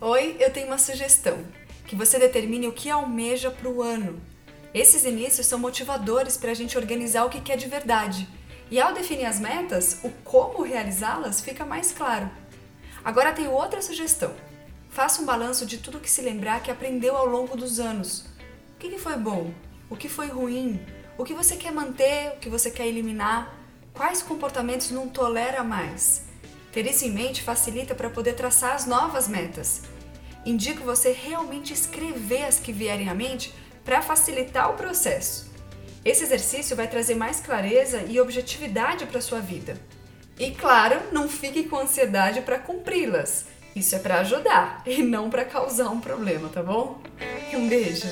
Oi, eu tenho uma sugestão: que você determine o que almeja para o ano. Esses inícios são motivadores para a gente organizar o que quer de verdade. E ao definir as metas, o como realizá-las fica mais claro. Agora tenho outra sugestão. Faça um balanço de tudo que se lembrar que aprendeu ao longo dos anos. O que foi bom? O que foi ruim? O que você quer manter? O que você quer eliminar? Quais comportamentos não tolera mais? Ter isso em mente facilita para poder traçar as novas metas. Indico você realmente escrever as que vierem à mente para facilitar o processo. Esse exercício vai trazer mais clareza e objetividade para sua vida. E claro, não fique com ansiedade para cumpri-las. Isso é para ajudar e não para causar um problema, tá bom? Um beijo.